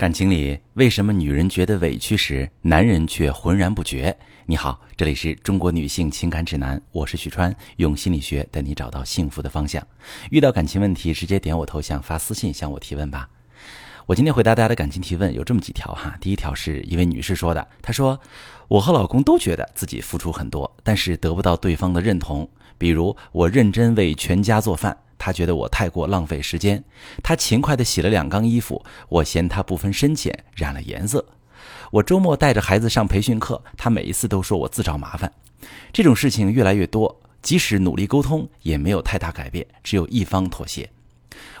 感情里，为什么女人觉得委屈时，男人却浑然不觉？你好，这里是中国女性情感指南，我是许川，用心理学带你找到幸福的方向。遇到感情问题，直接点我头像发私信向我提问吧。我今天回答大家的感情提问有这么几条哈。第一条是一位女士说的，她说：“我和老公都觉得自己付出很多，但是得不到对方的认同。比如我认真为全家做饭。”他觉得我太过浪费时间，他勤快地洗了两缸衣服，我嫌他不分深浅染了颜色。我周末带着孩子上培训课，他每一次都说我自找麻烦。这种事情越来越多，即使努力沟通也没有太大改变，只有一方妥协。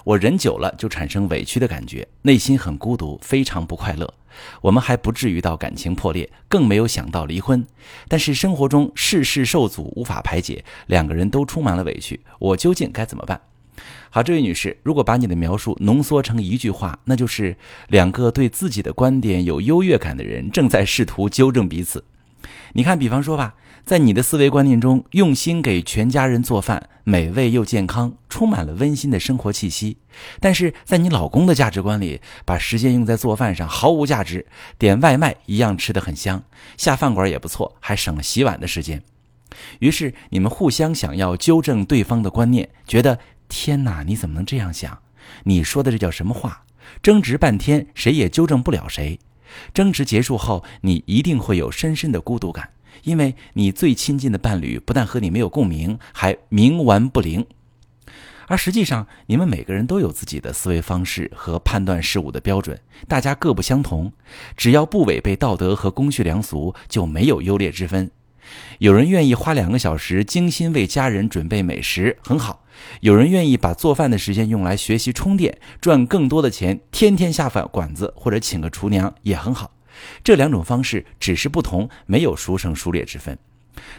我忍久了就产生委屈的感觉，内心很孤独，非常不快乐。我们还不至于到感情破裂，更没有想到离婚，但是生活中事事受阻，无法排解，两个人都充满了委屈。我究竟该怎么办？好，这位女士，如果把你的描述浓缩成一句话，那就是两个对自己的观点有优越感的人正在试图纠正彼此。你看，比方说吧，在你的思维观念中，用心给全家人做饭，美味又健康，充满了温馨的生活气息；但是在你老公的价值观里，把时间用在做饭上毫无价值，点外卖一样吃得很香，下饭馆也不错，还省了洗碗的时间。于是你们互相想要纠正对方的观念，觉得。天哪！你怎么能这样想？你说的这叫什么话？争执半天，谁也纠正不了谁。争执结束后，你一定会有深深的孤独感，因为你最亲近的伴侣不但和你没有共鸣，还冥顽不灵。而实际上，你们每个人都有自己的思维方式和判断事物的标准，大家各不相同。只要不违背道德和公序良俗，就没有优劣之分。有人愿意花两个小时精心为家人准备美食，很好；有人愿意把做饭的时间用来学习充电，赚更多的钱，天天下饭馆子或者请个厨娘也很好。这两种方式只是不同，没有孰胜孰劣之分。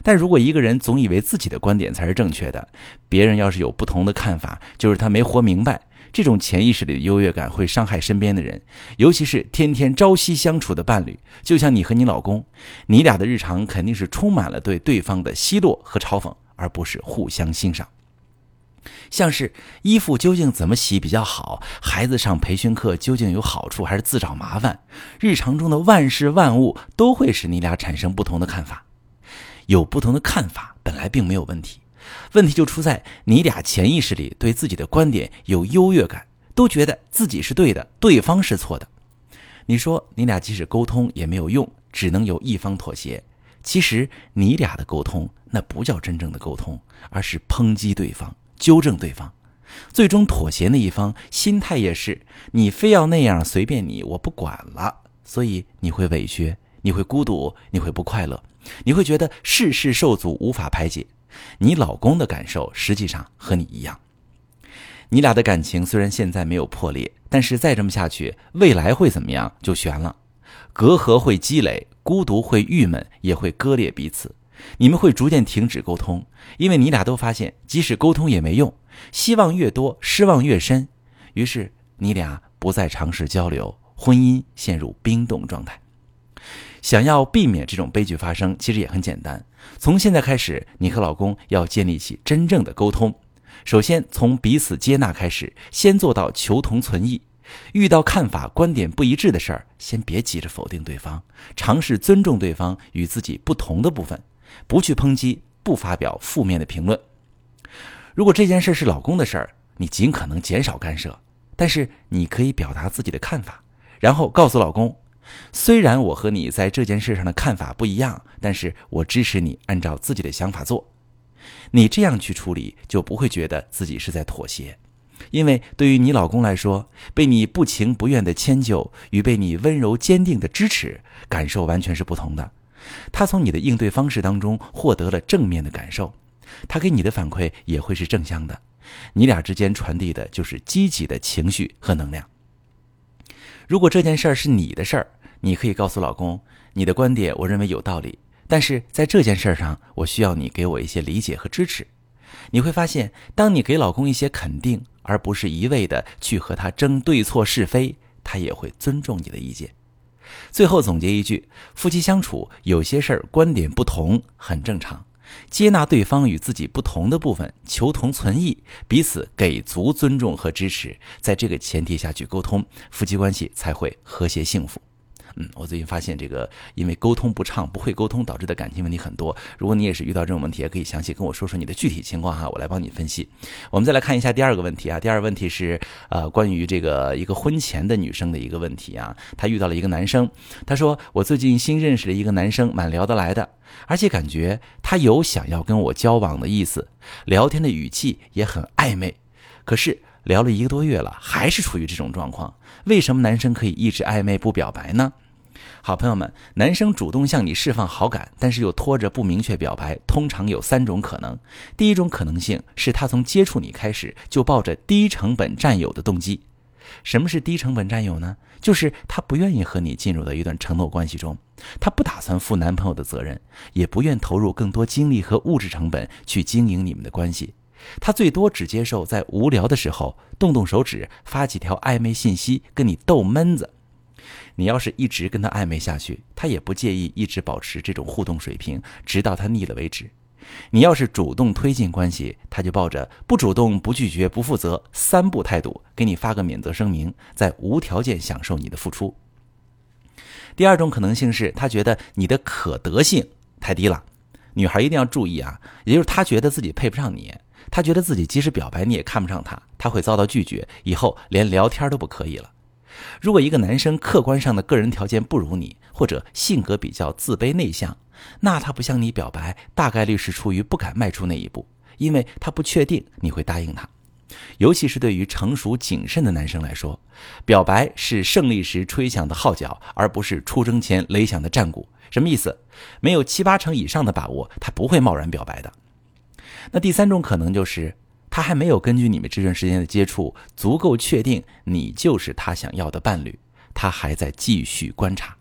但如果一个人总以为自己的观点才是正确的，别人要是有不同的看法，就是他没活明白。这种潜意识里的优越感会伤害身边的人，尤其是天天朝夕相处的伴侣。就像你和你老公，你俩的日常肯定是充满了对对方的奚落和嘲讽，而不是互相欣赏。像是衣服究竟怎么洗比较好，孩子上培训课究竟有好处还是自找麻烦，日常中的万事万物都会使你俩产生不同的看法。有不同的看法本来并没有问题。问题就出在你俩潜意识里对自己的观点有优越感，都觉得自己是对的，对方是错的。你说你俩即使沟通也没有用，只能由一方妥协。其实你俩的沟通那不叫真正的沟通，而是抨击对方、纠正对方。最终妥协那一方心态也是你非要那样，随便你，我不管了。所以你会委屈，你会孤独，你会不快乐，你会觉得事事受阻，无法排解。你老公的感受实际上和你一样，你俩的感情虽然现在没有破裂，但是再这么下去，未来会怎么样就悬了。隔阂会积累，孤独会郁闷，也会割裂彼此。你们会逐渐停止沟通，因为你俩都发现，即使沟通也没用，希望越多，失望越深。于是你俩不再尝试交流，婚姻陷入冰冻状态。想要避免这种悲剧发生，其实也很简单。从现在开始，你和老公要建立起真正的沟通。首先，从彼此接纳开始，先做到求同存异。遇到看法、观点不一致的事儿，先别急着否定对方，尝试尊重对方与自己不同的部分，不去抨击，不发表负面的评论。如果这件事是老公的事儿，你尽可能减少干涉，但是你可以表达自己的看法，然后告诉老公。虽然我和你在这件事上的看法不一样，但是我支持你按照自己的想法做。你这样去处理，就不会觉得自己是在妥协，因为对于你老公来说，被你不情不愿的迁就与被你温柔坚定的支持，感受完全是不同的。他从你的应对方式当中获得了正面的感受，他给你的反馈也会是正向的。你俩之间传递的就是积极的情绪和能量。如果这件事儿是你的事儿，你可以告诉老公，你的观点我认为有道理，但是在这件事上，我需要你给我一些理解和支持。你会发现，当你给老公一些肯定，而不是一味的去和他争对错是非，他也会尊重你的意见。最后总结一句：夫妻相处有些事儿观点不同很正常，接纳对方与自己不同的部分，求同存异，彼此给足尊重和支持，在这个前提下去沟通，夫妻关系才会和谐幸福。嗯，我最近发现这个，因为沟通不畅、不会沟通导致的感情问题很多。如果你也是遇到这种问题，也可以详细跟我说说你的具体情况哈，我来帮你分析。我们再来看一下第二个问题啊，第二个问题是呃，关于这个一个婚前的女生的一个问题啊，她遇到了一个男生，她说我最近新认识了一个男生，蛮聊得来的，而且感觉他有想要跟我交往的意思，聊天的语气也很暧昧，可是聊了一个多月了，还是处于这种状况。为什么男生可以一直暧昧不表白呢？好朋友们，男生主动向你释放好感，但是又拖着不明确表白，通常有三种可能。第一种可能性是他从接触你开始就抱着低成本占有的动机。什么是低成本占有呢？就是他不愿意和你进入到一段承诺关系中，他不打算负男朋友的责任，也不愿投入更多精力和物质成本去经营你们的关系。他最多只接受在无聊的时候动动手指发几条暧昧信息跟你逗闷子。你要是一直跟他暧昧下去，他也不介意一直保持这种互动水平，直到他腻了为止。你要是主动推进关系，他就抱着不主动、不拒绝、不负责三不态度，给你发个免责声明，在无条件享受你的付出。第二种可能性是他觉得你的可得性太低了，女孩一定要注意啊，也就是他觉得自己配不上你，他觉得自己即使表白你也看不上他，他会遭到拒绝，以后连聊天都不可以了。如果一个男生客观上的个人条件不如你，或者性格比较自卑内向，那他不向你表白，大概率是出于不敢迈出那一步，因为他不确定你会答应他。尤其是对于成熟谨慎的男生来说，表白是胜利时吹响的号角，而不是出征前擂响的战鼓。什么意思？没有七八成以上的把握，他不会贸然表白的。那第三种可能就是。他还没有根据你们这段时间的接触足够确定你就是他想要的伴侣，他还在继续观察。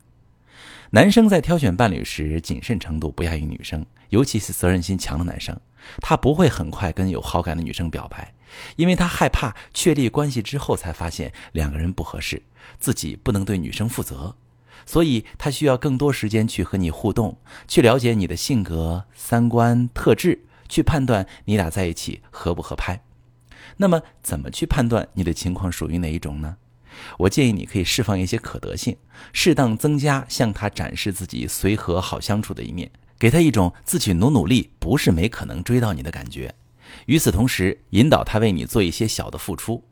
男生在挑选伴侣时谨慎程度不亚于女生，尤其是责任心强的男生，他不会很快跟有好感的女生表白，因为他害怕确立关系之后才发现两个人不合适，自己不能对女生负责，所以他需要更多时间去和你互动，去了解你的性格、三观、特质。去判断你俩在一起合不合拍，那么怎么去判断你的情况属于哪一种呢？我建议你可以释放一些可得性，适当增加向他展示自己随和好相处的一面，给他一种自己努努力不是没可能追到你的感觉。与此同时，引导他为你做一些小的付出。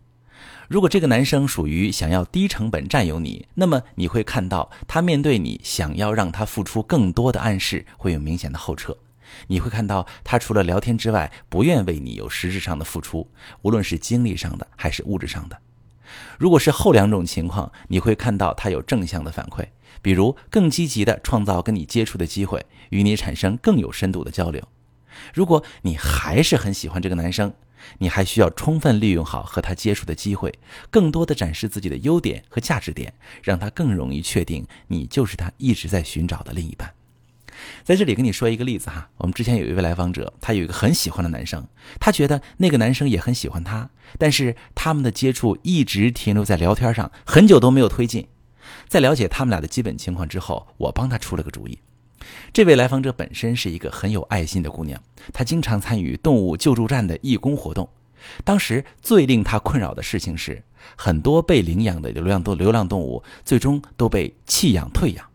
如果这个男生属于想要低成本占有你，那么你会看到他面对你想要让他付出更多的暗示会有明显的后撤。你会看到他除了聊天之外，不愿为你有实质上的付出，无论是精力上的还是物质上的。如果是后两种情况，你会看到他有正向的反馈，比如更积极的创造跟你接触的机会，与你产生更有深度的交流。如果你还是很喜欢这个男生，你还需要充分利用好和他接触的机会，更多的展示自己的优点和价值点，让他更容易确定你就是他一直在寻找的另一半。在这里跟你说一个例子哈，我们之前有一位来访者，他有一个很喜欢的男生，他觉得那个男生也很喜欢他，但是他们的接触一直停留在聊天上，很久都没有推进。在了解他们俩的基本情况之后，我帮他出了个主意。这位来访者本身是一个很有爱心的姑娘，她经常参与动物救助站的义工活动。当时最令她困扰的事情是，很多被领养的流浪动流浪动物最终都被弃养退养。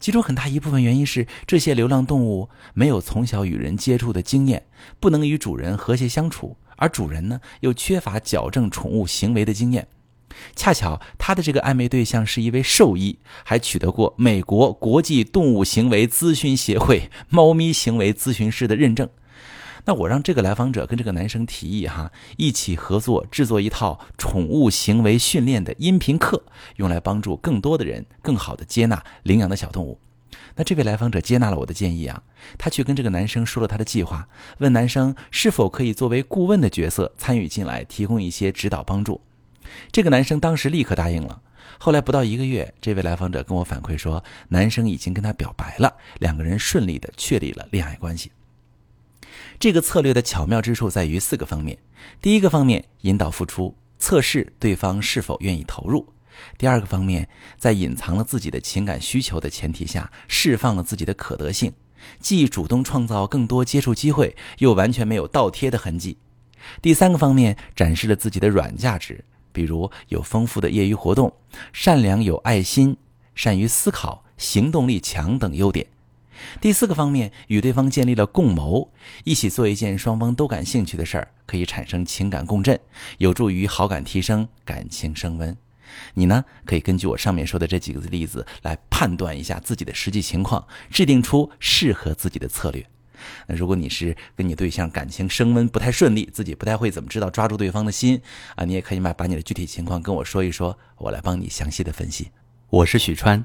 其中很大一部分原因是这些流浪动物没有从小与人接触的经验，不能与主人和谐相处，而主人呢又缺乏矫正宠物行为的经验。恰巧他的这个暧昧对象是一位兽医，还取得过美国国际动物行为咨询协会猫咪行为咨询师的认证。那我让这个来访者跟这个男生提议哈，一起合作制作一套宠物行为训练的音频课，用来帮助更多的人更好的接纳领养的小动物。那这位来访者接纳了我的建议啊，他去跟这个男生说了他的计划，问男生是否可以作为顾问的角色参与进来，提供一些指导帮助。这个男生当时立刻答应了。后来不到一个月，这位来访者跟我反馈说，男生已经跟他表白了，两个人顺利的确立了恋爱关系。这个策略的巧妙之处在于四个方面：第一个方面，引导付出，测试对方是否愿意投入；第二个方面，在隐藏了自己的情感需求的前提下，释放了自己的可得性；既主动创造更多接触机会，又完全没有倒贴的痕迹。第三个方面展示了自己的软价值，比如有丰富的业余活动、善良有爱心、善于思考、行动力强等优点。第四个方面与对方建立了共谋，一起做一件双方都感兴趣的事儿，可以产生情感共振，有助于好感提升、感情升温。你呢，可以根据我上面说的这几个例子来判断一下自己的实际情况，制定出适合自己的策略。那如果你是跟你对象感情升温不太顺利，自己不太会怎么知道抓住对方的心啊，你也可以把把你的具体情况跟我说一说，我来帮你详细的分析。我是许川，